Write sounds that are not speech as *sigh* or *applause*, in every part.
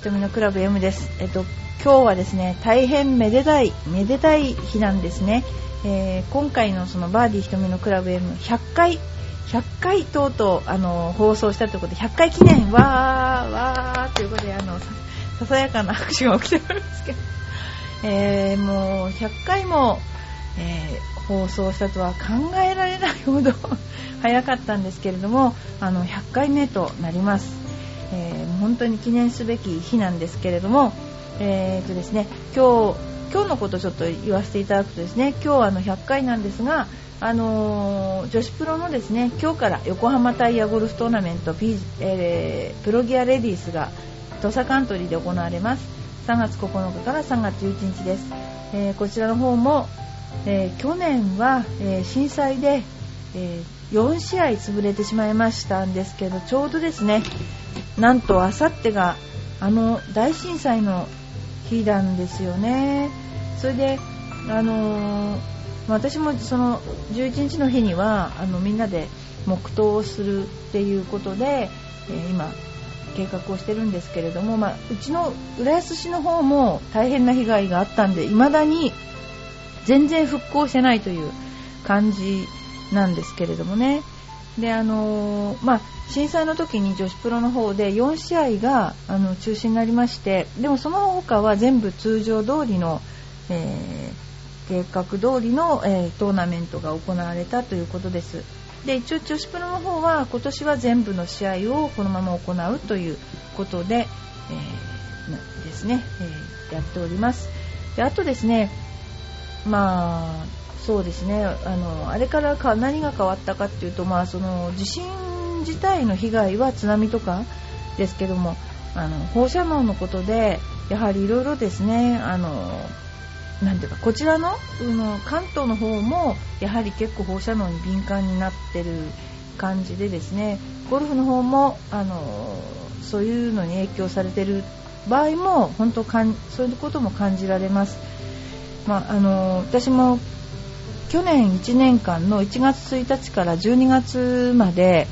ひとみのクラブ M です。えっと、今日はですね、大変めでたい、めでたい日なんですね。えー、今回のそのバーディーひとみのクラブ M100 回、100回とうとう、あの、放送したということで、100回記念、わー、わー、ということで、あの、ささやかな拍手が起きておりますけど、えー、もう100回も、えー、放送したとは考えられないほど早かったんですけれども、あの、100回目となります。本当に記念すべき日なんですけれども、えーとですね、今日今日のことちょっと言わせていただくとですね今日はあの100回なんですが、あのー、女子プロのですね今日から横浜タイヤゴルフトーナメント、P えー、プロギアレディースが土佐カントリーで行われます。3月9日から3月11日です、えー、こちらの方も、え去年は、え震災で、え4試合潰れてしまいましたんですけどちょうどですねなんとあさってがあの大震災の日なんですよね。それで、あのー、私もその11日の日にはあのみんなで黙祷をするっていうことで、えー、今計画をしてるんですけれども、まあ、うちの浦安市の方も大変な被害があったんで未だに全然復興してないという感じなんですけれどもねであのー、まあ、震災の時に女子プロの方で4試合があの中止になりましてでもその他は全部通常通りの、えー、計画通りの、えー、トーナメントが行われたということです。で一応女子プロの方は今年は全部の試合をこのまま行うということで、え、ですね、えやっております。であとですねまあそうですねあのあれからか何が変わったかっていうと、まあ、その地震自体の被害は津波とかですけどもあの放射能のことでやはりいろいろですねあのなんていうかこちらのの関東の方もやはり結構放射能に敏感になってる感じでですねゴルフの方もあのそういうのに影響されてる場合も本当かんそういうことも感じられます。まあ、あの私も去年1年間の1月1日から12月まで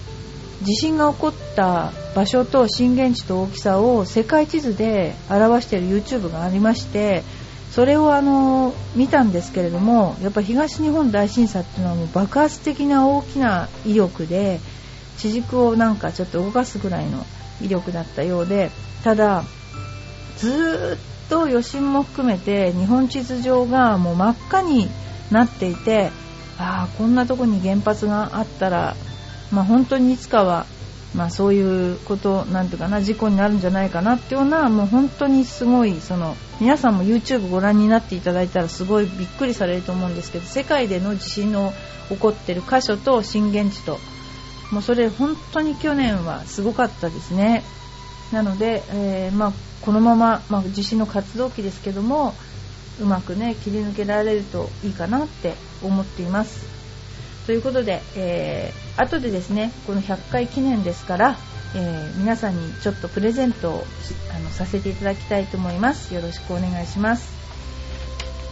地震が起こった場所と震源地と大きさを世界地図で表している YouTube がありましてそれをあの見たんですけれどもやっぱ東日本大震災っていうのはもう爆発的な大きな威力で地軸をなんかちょっと動かすぐらいの威力だったようでただずっと余震も含めて日本地図上がもう真っ赤になっていてああこんなとこに原発があったら、まあ、本当にいつかは、まあ、そういうことなんていうかな事故になるんじゃないかなっていうようなもう本当にすごいその皆さんも YouTube ご覧になっていただいたらすごいびっくりされると思うんですけど世界での地震の起こってる箇所と震源地ともうそれ本当に去年はすごかったですね。なので、えー、まあ、このまま、まあ、地震の活動期ですけどもうまくね切り抜けられるといいかなって思っています。ということで、えー、後でですねこの100回記念ですから、えー、皆さんにちょっとプレゼントをあのさせていただきたいと思います。よろしくお願いします。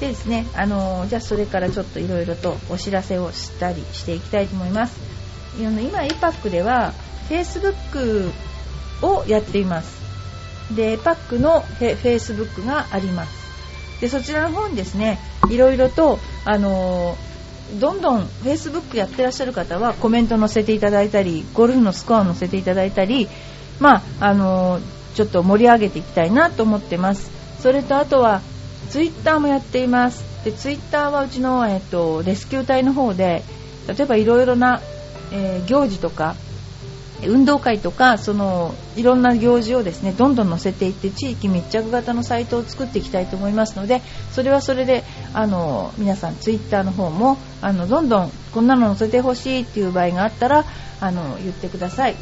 でですね、あのー、じゃあそれからちょっといろいろとお知らせをしたりしていきたいと思います。今 EPAC では Facebook をやっています。で EPAC の Facebook があります。でそちらの方にですねいろいろと、あの、どんどん Facebook やってらっしゃる方はコメント載せていただいたりゴルフのスコアを載せていただいたり、まああの、ちょっと盛り上げていきたいなと思ってます。それとあとは Twitter もやっています。で Twitter はうちの、えーと、レスキュー隊の方で例えばいろいろな、えー、行事とか運動会とかそのいろんな行事をですねどんどん載せていって地域密着型のサイトを作っていきたいと思いますのでそれはそれであの皆さんツイッターの方もあのどんどんこんなの載せてほしいっていう場合があったらあの言ってください。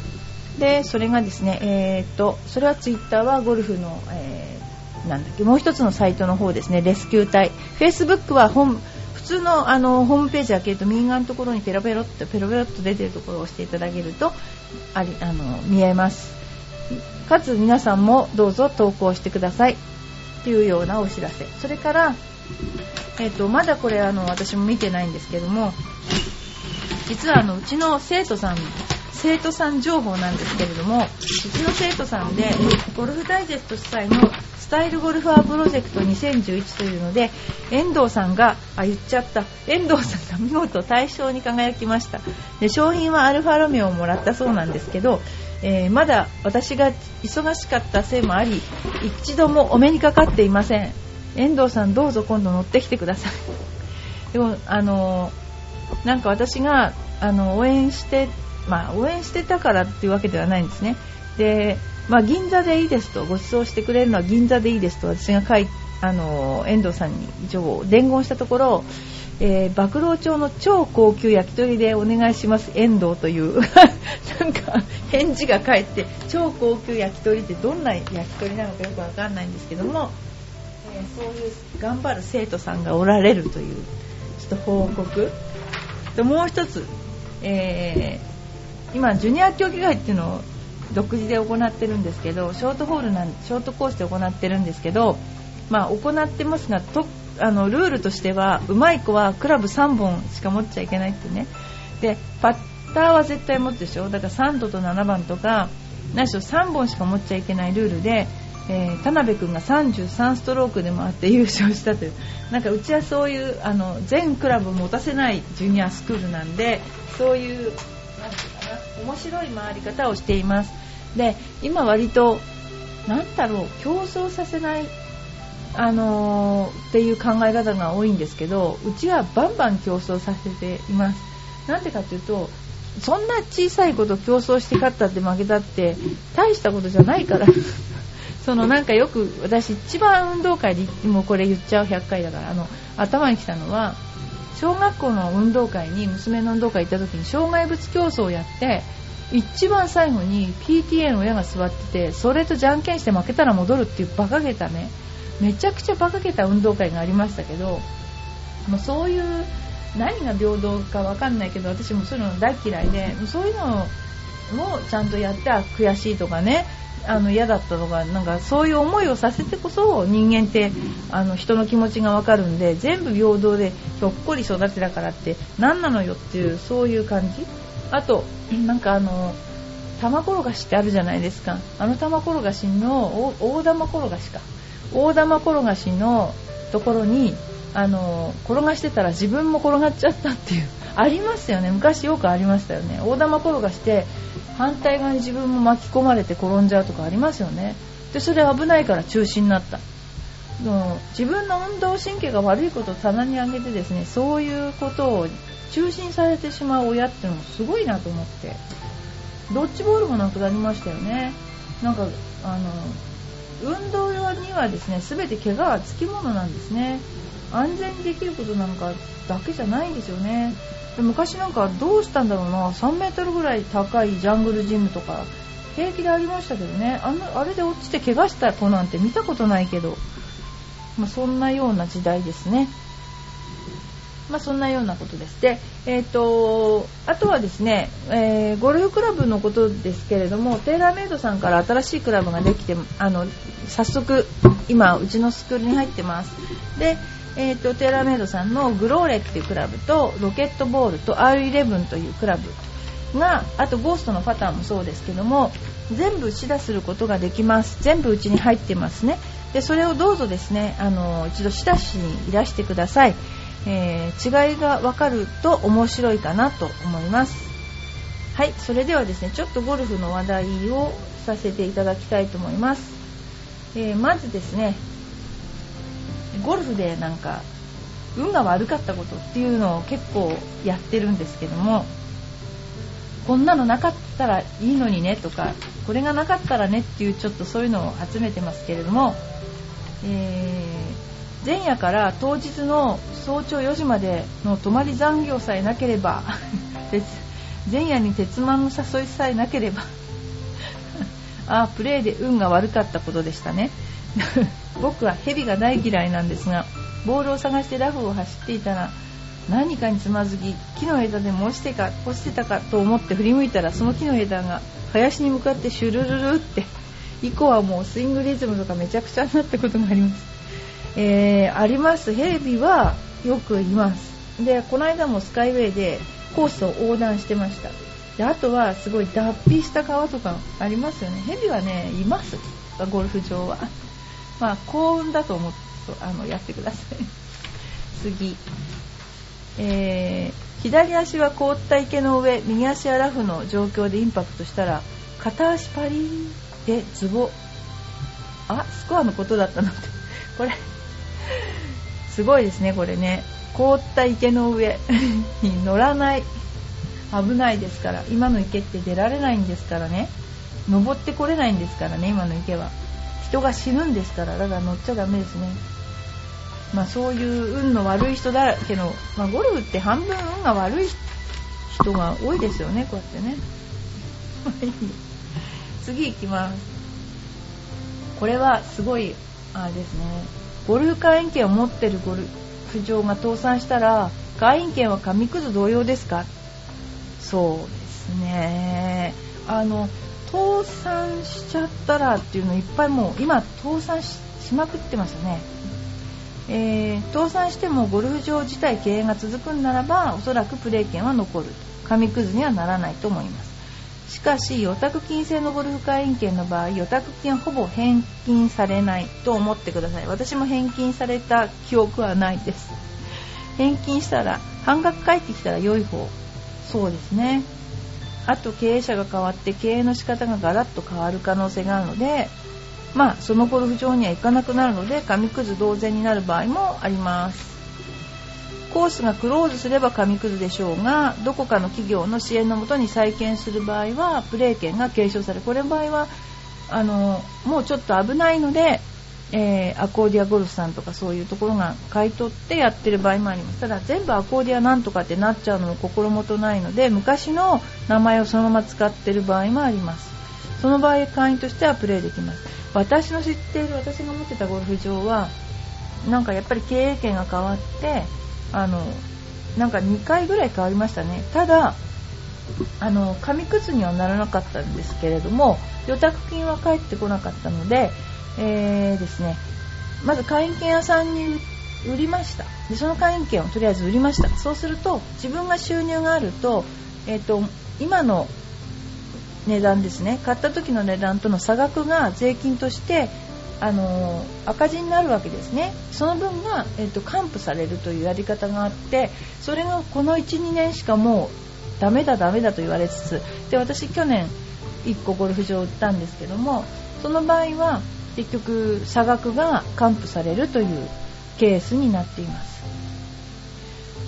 でそれがですねえー、っとそれはツイッターはゴルフの、えー、なんだっけもう一つのサイトの方ですねレスキュー隊。フェイスブックは本普通のあのホームページ開けると右側のところにペロペロっとペロペロっと出てるところを押していただけるとありあの見えます。かつ皆さんもどうぞ投稿してください。っていうようなお知らせ。それから、えーと、まだこれあの私も見てないんですけども実はあのうちの生徒さん生徒さん情報なんですけれどもうちの生徒さんでゴルフダイジェスト主催のスタイルゴルファープロジェクト2011というので遠藤さんがあ言っちゃった。遠藤さんが見事大賞に輝きました。で商品はアルファロメオをもらったそうなんですけど、えー、まだ私が忙しかったせいもあり一度もお目にかかっていません。遠藤さんどうぞ今度乗ってきてください。でもあのなんか私があの応援してまあ応援してたからっていうわけではないんですね。でまあ、銀座でいいですとご馳走してくれるのは銀座でいいですと私が書いあの遠藤さんに一応伝言したところ、えー、馬郎町の超高級焼き鳥でお願いします遠藤という。*laughs* なんか返事が返って超高級焼き鳥ってどんな焼き鳥なのかよくわかんないんですけども、えー、そういう頑張る生徒さんがおられるというちょっと報告。ともう一つ、えー、今ジュニア競技会っていうのを独自で行ってるんですけどショートホールなんショートコースで行ってるんですけど、まあ、行ってますがとあのルールとしては上手い子はクラブ3本しか持っちゃいけないってね。でパッターは絶対持つでしょ。だから3度と7番とか何しろ3本しか持っちゃいけないルールで、えー、田辺君が33ストロークで回って優勝したという。なんかうちはそういうあの全クラブ持たせないジュニアスクールなんでそういう面白い回り方をしています。で今割と何だろう競争させないあのー、っていう考え方が多いんですけどうちはバンバン競争させています。なんでかっていうとそんな小さいこと競争して勝ったって負けたって大したことじゃないから。*laughs* そのなんかよく私一番運動会でもうこれ言っちゃう100回だからあの頭に来たのは小学校の運動会に娘の運動会行った時に障害物競争をやって一番最後に PTA の親が座っててそれとじゃんけんして負けたら戻るっていう馬鹿げたね。めちゃくちゃ馬鹿げた運動会がありましたけどもうそういう何が平等か分かんないけど私もそういうの大嫌いでそういうのもちゃんとやって悔しいとかねあの嫌だったとかなんかそういう思いをさせてこそ人間ってあの人の気持ちが分かるんで全部平等でひょっこり育てたからって何なのよっていうそういう感じ。あとなんかあの玉転がしってあるじゃないですか。あの玉転がしの大玉転がしか。大玉転がしのところにあの転がしてたら自分も転がっちゃったっていうありますよね。昔よくありましたよね。大玉転がして反対側に自分も巻き込まれて転んじゃうとかありますよね。でそれ危ないから中止になった。も自分の運動神経が悪いことを棚に上げてですねそういうことを中心されてしまう親ってのもすごいなと思って。ドッジボールもなくなりましたよね。なんかあの運動用にはですね全て怪我はつきものなんですね。安全にできることなんかだけじゃないんですよね。で昔なんかどうしたんだろうな。3メートルぐらい高いジャングルジムとか平気でありましたけどね。あのあれで落ちて怪我した子なんて見たことないけど、まあ、そんなような時代ですね。まあ、そんなようなことです。で、えーと、あとはですね、えー、ゴルフクラブのことですけれどもテーラーメイドさんから新しいクラブができてあの早速今うちのスクールに入ってます。で、えーと、テーラーメイドさんのグローレっていうクラブとロケットボールと R11 というクラブがあとゴーストのパターンもそうですけども全部試打することができます。全部うちに入ってますね。でそれをどうぞですねあの一度試打しにいらしてください。えー、違いが分かると面白いかなと思います。はいそれではですねちょっとゴルフの話題をさせていただきたいと思います、えー、まずですねゴルフでなんか運が悪かったことっていうのを結構やってるんですけどもこんなのなかったらいいのにねとかこれがなかったらねっていうちょっとそういうのを集めてますけれども、えー、前夜から当日の早朝4時までの泊まり残業さえなければ *laughs* 前夜に鉄腕の誘いさえなければ *laughs* あプレーで運が悪かったことでしたね。*laughs* 僕は蛇が大嫌いなんですがボールを探してラフを走っていたら何かにつまずき木の枝でも落ちてか落ちてたかと思って振り向いたらその木の枝が林に向かってシュルルルって以降はもうスイングリズムとかめちゃくちゃになったことがあります、えー、あります。ヘビはよくいます。でこの間もスカイウェイでコースを横断してました。であとはすごい脱皮した川とかありますよね。蛇はねいます。ゴルフ場は。まあ幸運だと思ってあのやってください。*laughs* 次。えー、左足は凍った池の上右足はラフの状況でインパクトしたら片足パリーでズボあスコアのことだったのって。*laughs* これすごいですねこれね。凍った池の上 *laughs* に乗らない。危ないですから。今の池って出られないんですからね。登ってこれないんですからね今の池は。人が死ぬんですからだから乗っちゃダメですね。まあそういう運の悪い人だらけの、まあ、ゴルフって半分運が悪い人が多いですよねこうやって *laughs* ね。次行きます。これはすごいあれですね。ゴルフ会員権を持ってるゴルフ場が倒産したら会員権は紙くず同様ですか？そうですね。あの倒産しちゃったらっていうのいっぱいもう今倒産しまくってますね、えー、倒産してもゴルフ場自体経営が続くんならばおそらくプレー権は残る紙くずにはならないと思います。しかし予託金制のゴルフ会員権の場合予託金はほぼ返金されないと思ってください。私も返金された記憶はないです。返金したら半額返ってきたら良い方。そうですね。あと経営者が変わって経営の仕方がガラッと変わる可能性があるのでまあそのゴルフ場には行かなくなるので紙くず同然になる場合もあります。コースがクローズすれば紙くずでしょうがどこかの企業の支援のもとに再建する場合はプレー権が継承されこれの場合はあのもうちょっと危ないのでえー、アコーディアゴルフさんとかそういうところが買い取ってやってる場合もあります。ただ全部アコーディアなんとかってなっちゃうのも心もとないので昔の名前をそのまま使ってる場合もあります。その場合会員としてはプレーできます。私の知っている私が持ってたゴルフ場はなんかやっぱり経営権が変わってあのなんか2回ぐらい変わりましたね。ただあの紙くずにはならなかったんですけれども予託金は返ってこなかったのでえー、ですね、まず会員権屋さんに売りました。でその会員権をとりあえず売りました。そうすると自分が収入があると,、えーと、今の値段ですね買った時の値段との差額が税金としてあの、赤字になるわけですね。その分が、えーと、還付されるというやり方があってそれがこの12年しかもうダメだダメだと言われつつで私去年1個ゴルフ場を売ったんですけどもその場合は結局差額が還付されるというケースになっています。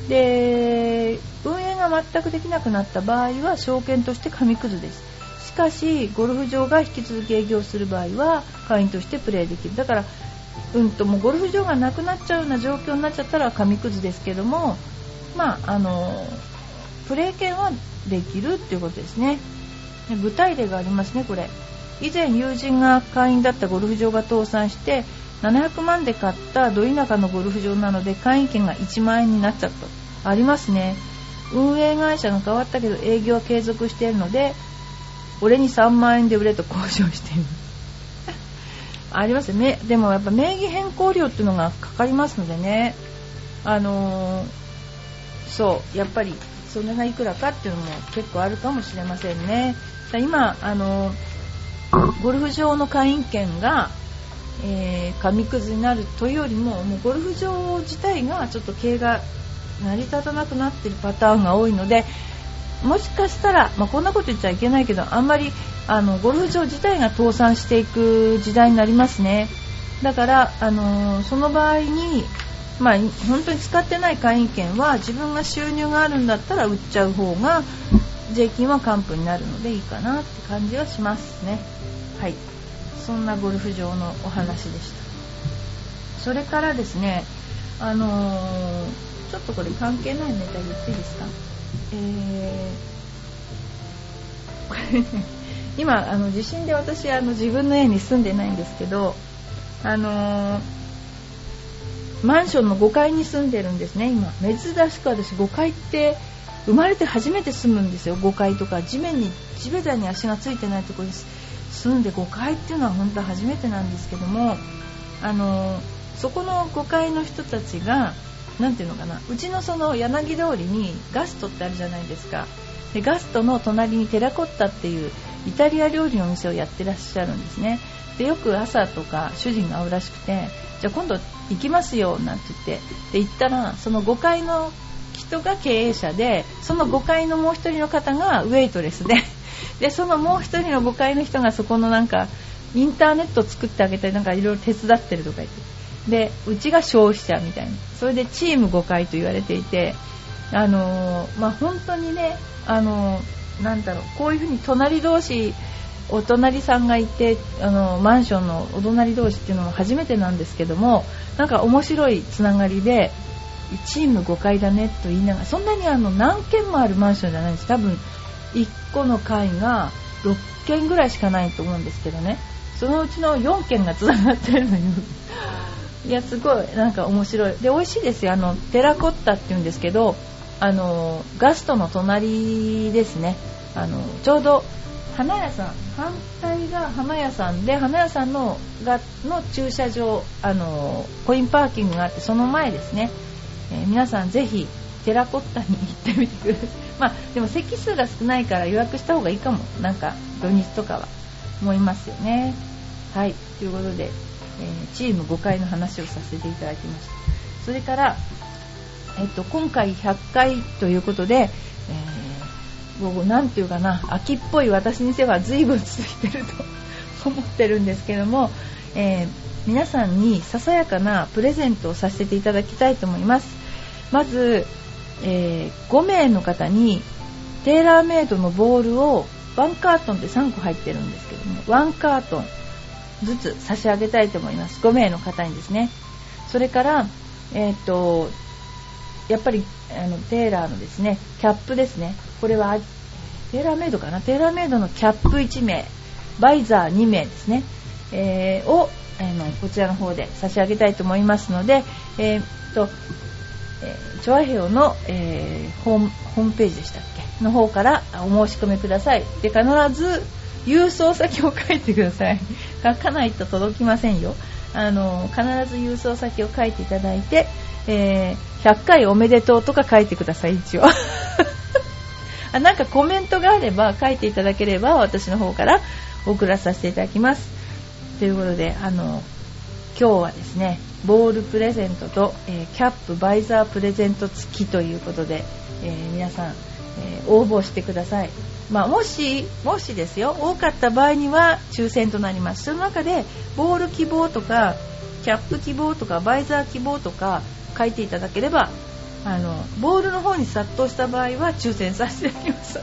で運営が全くできなくなった場合は証券として紙くずです。しかしゴルフ場が引き続き営業する場合は会員としてプレーできる。だからうんともうゴルフ場がなくなっちゃうような状況になっちゃったら紙くずですけどもまああのプレー券はできるっていうことですね。具体例がありますねこれ。以前友人が会員だったゴルフ場が倒産して700万で買ったど田舎のゴルフ場なので会員権が1万円になっちゃった。ありますね。運営会社が変わったけど営業は継続しているので俺に3万円で売れと交渉している。*laughs* ありますね。でもやっぱ名義変更料っていうのがかかりますのでね。あのー、そう。やっぱりそれがいくらかっていうのも結構あるかもしれませんね。今あのーゴルフ場の会員権が、えー、紙くずになるというよりももうゴルフ場自体がちょっと経営が成り立たなくなっているパターンが多いのでもしかしたら、まあ、こんなこと言っちゃいけないけどあんまりあのゴルフ場自体が倒産していく時代になりますね。だから、あのー、その場合に、まあ、本当に使ってない会員権は自分が収入があるんだったら売っちゃう方が税金は還付になるのでいいかなって感じはしますね。はい。そんなゴルフ場のお話でした。それからですねあのー、ちょっとこれ関係ないネタ言っていいですか？えー、*laughs* 今あの地震で私あの自分の家に住んでないんですけどあのー、マンションの5階に住んでるんですね今。珍しく私5階って生まれて初めて住むんですよ。5階とか。地面に地べたに足がついてないところに住んで5階っていうのは本当初めてなんですけどもあのそこの5階の人たちが何ていうのかな。うちのその柳通りにガストってあるじゃないですか。でガストの隣にテラコッタっていうイタリア料理のお店をやってらっしゃるんですね。でよく朝とか主人が会うらしくてじゃあ今度行きますよなんて言って。で行ったらその5階の人が経営者でその5階のもう1人の方がウェイトレスで。*laughs* でそのもう1人の5階の人がそこのなんかインターネットを作ってあげたりなんかいろいろ手伝ってるとか言って。でうちが消費者みたいな。それでチーム5階と言われていてあのー、まあ、本当にね、あのー、なんだろうこういうふうに隣同士お隣さんがいてあのマンションのお隣同士っていうのも初めてなんですけどもなんか面白いつながりでチーム5階だねと言いながらそんなにあの何軒もあるマンションじゃないんです。多分1個の階が6軒ぐらいしかないと思うんですけどね。そのうちの4軒がつながってるのよ *laughs* いやすごいなんか面白い。で美味しいですよ。あのテラコッタっていうんですけどあのガストの隣ですね。あのちょうど花屋さん。反対が花屋さんで花屋さんのがの駐車場あのコインパーキングがあってその前ですね、えー、皆さんぜひテラコッタに行ってみてください。*laughs* まあでも席数が少ないから予約した方がいいかも。なんか土日とかは思いますよね。はい。ということで、えー、チーム5回の話をさせていただきました。それからえっと、今回100回ということで、えー、なんていうかな秋っぽい私にせは随分続いてると *laughs* 思ってるんですけども、えー、皆さんにささやかなプレゼントをさせていただきたいと思います。まず、えー、5名の方にテーラーメイドのボールを1カートンで3個入ってるんですけども1カートンずつ差し上げたいと思います。5名の方にですね。それから、えーとやっぱりあのテーラーのですねキャップですね。これはテーラーメイドかな？テーラーメイドのキャップ1名。バイザー2名ですね、えー、をあのこちらの方で差し上げたいと思いますので、えー、っと、えー、チョアヘオの、えー、ホームホームページでしたっけ？の方からお申し込みくださいで必ず郵送先を書いてください *laughs* 書かないと届きませんよあの必ず郵送先を書いていただいて、えー、100回おめでとうとか書いてください、一応。*laughs* あなんかコメントがあれば書いていただければ私の方から送らさせていただきます。ということで、あの、今日はですね、ボールプレゼントと、えー、キャップバイザープレゼント付きということで、えー、皆さん、えー、応募してください。まあ、もし、もしですよ、多かった場合には抽選となります。その中で、ボール希望とか、キャップ希望とか、バイザー希望とか、書いていただければあのボールの方に殺到した場合は抽選させていただきます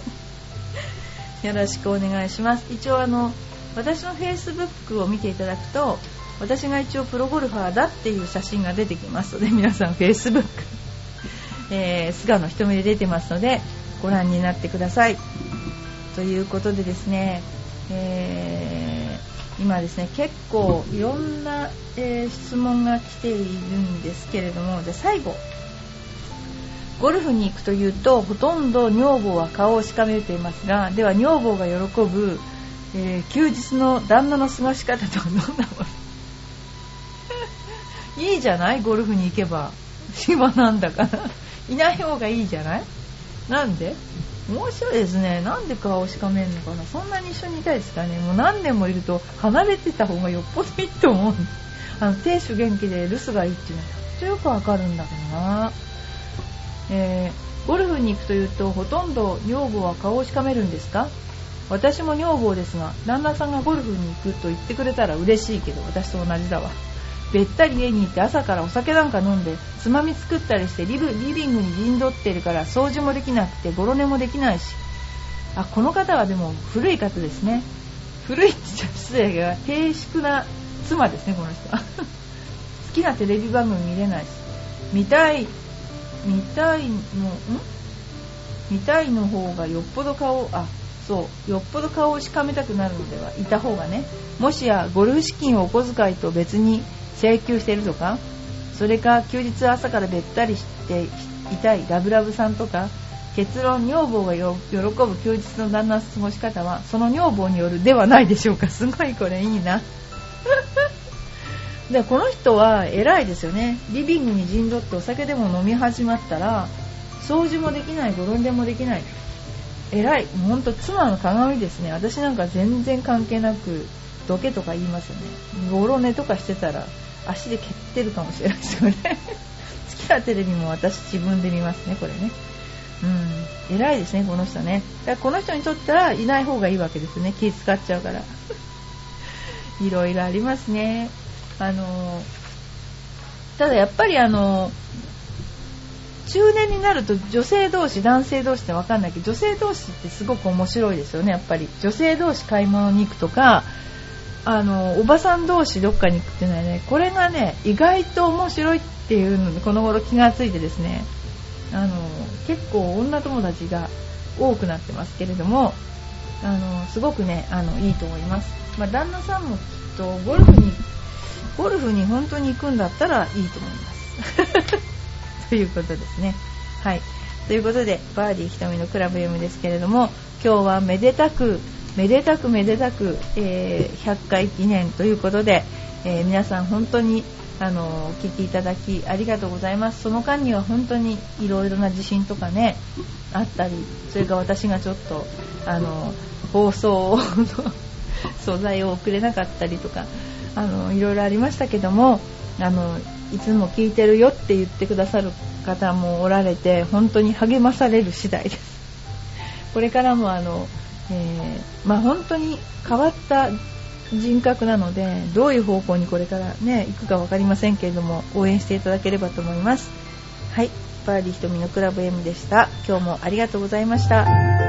よろしくお願いします一応あの私のフェイスブックを見ていただくと私が一応プロゴルファーだっていう写真が出てきますので皆さんフェイスブック、え、菅野瞳で出てますのでご覧になってください。ということでですね、えー今ですね結構いろんな、えー、質問が来ているんですけれどもじゃ最後ゴルフに行くというとほとんど女房は顔をしかめていますがでは女房が喜ぶ、えー、休日の旦那の過ごし方とはどんなもの？*laughs* いいじゃない？ゴルフに行けば。暇なんだから。いない方がいいじゃない？なんで？面白いですね。なんで顔をしかめるのかな？そんなに一緒にいたいですかね？もう何年もいると離れてた方がよっぽどいいと思う。あの亭主元気で留守がいいっていうの。はとってよくわかるんだけどな、えー、ゴルフに行くというとほとんど女房は顔をしかめるんですか？私も女房ですが旦那さんがゴルフに行くと言ってくれたら嬉しいけど私と同じだわ。べったり家に行って朝からお酒なんか飲んでつまみ作ったりしてリビングに陣取ってるから掃除もできなくてゴロ寝もできないし。あこの方はでも古い方ですね。古いって言っちゃ失礼が低粛な妻ですねこの人。*laughs* 好きなテレビ番組見れないし。見たい見たいのん？見たいの方がよっぽど顔あそう。よっぽど顔をしかめたくなるのではいた方がねもしやゴルフ資金をお小遣いと別に請求してるとかそれか休日朝からべったりしていたいラブラブさんとか結論女房が喜ぶ休日の旦那の過ごし方はその女房によるではないでしょうか。すごいこれいいな。*laughs* でこの人は偉いですよね。リビングに陣取ってお酒でも飲み始まったら掃除もできないゴロンでもできない。偉い。ほんと妻の鏡ですね。私なんか全然関係なくどけとか言いますよね。ゴロ寝とかしてたら足で蹴ってるかもしれないですよね。好きなテレビも私自分で見ますねこれね。うん。偉いですねこの人ね。だからこの人にとったらいない方がいいわけですね。気使っちゃうから。*laughs* いろいろありますね。あのただやっぱりあの中年になると女性同士男性同士って分かんないけど女性同士ってすごく面白いですよねやっぱり。女性同士買い物に行くとかあのおばさん同士どっかに行くっていうのはねこれがね意外と面白いっていうのにこの頃気がついてですねあの結構女友達が多くなってますけれどもあのすごくねあのいいと思います、まあ、旦那さんもきっとゴルフにゴルフに本当に行くんだったらいいと思います。ということですね。はい。ということで、バーディー瞳のクラブ M ですけれども、今日はめでたく、めでたくめでたく、えー、100回記念ということで、えー、皆さん本当にあのお聞きいただきありがとうございます。その間には本当にいろいろな地震とかね、あったり、それか私がちょっと、あの、放送の *laughs* 素材を送れなかったりとか、あの、いろいろありましたけども、あの、いつも聞いてるよって言ってくださる方もおられて本当に励まされる次第です。*laughs* これからもあの、えー、まあ、本当に変わった人格なのでどういう方向にこれからね行くか分かりませんけれども応援していただければと思います。はい。バーディー瞳のクラブ M でした。今日もありがとうございました。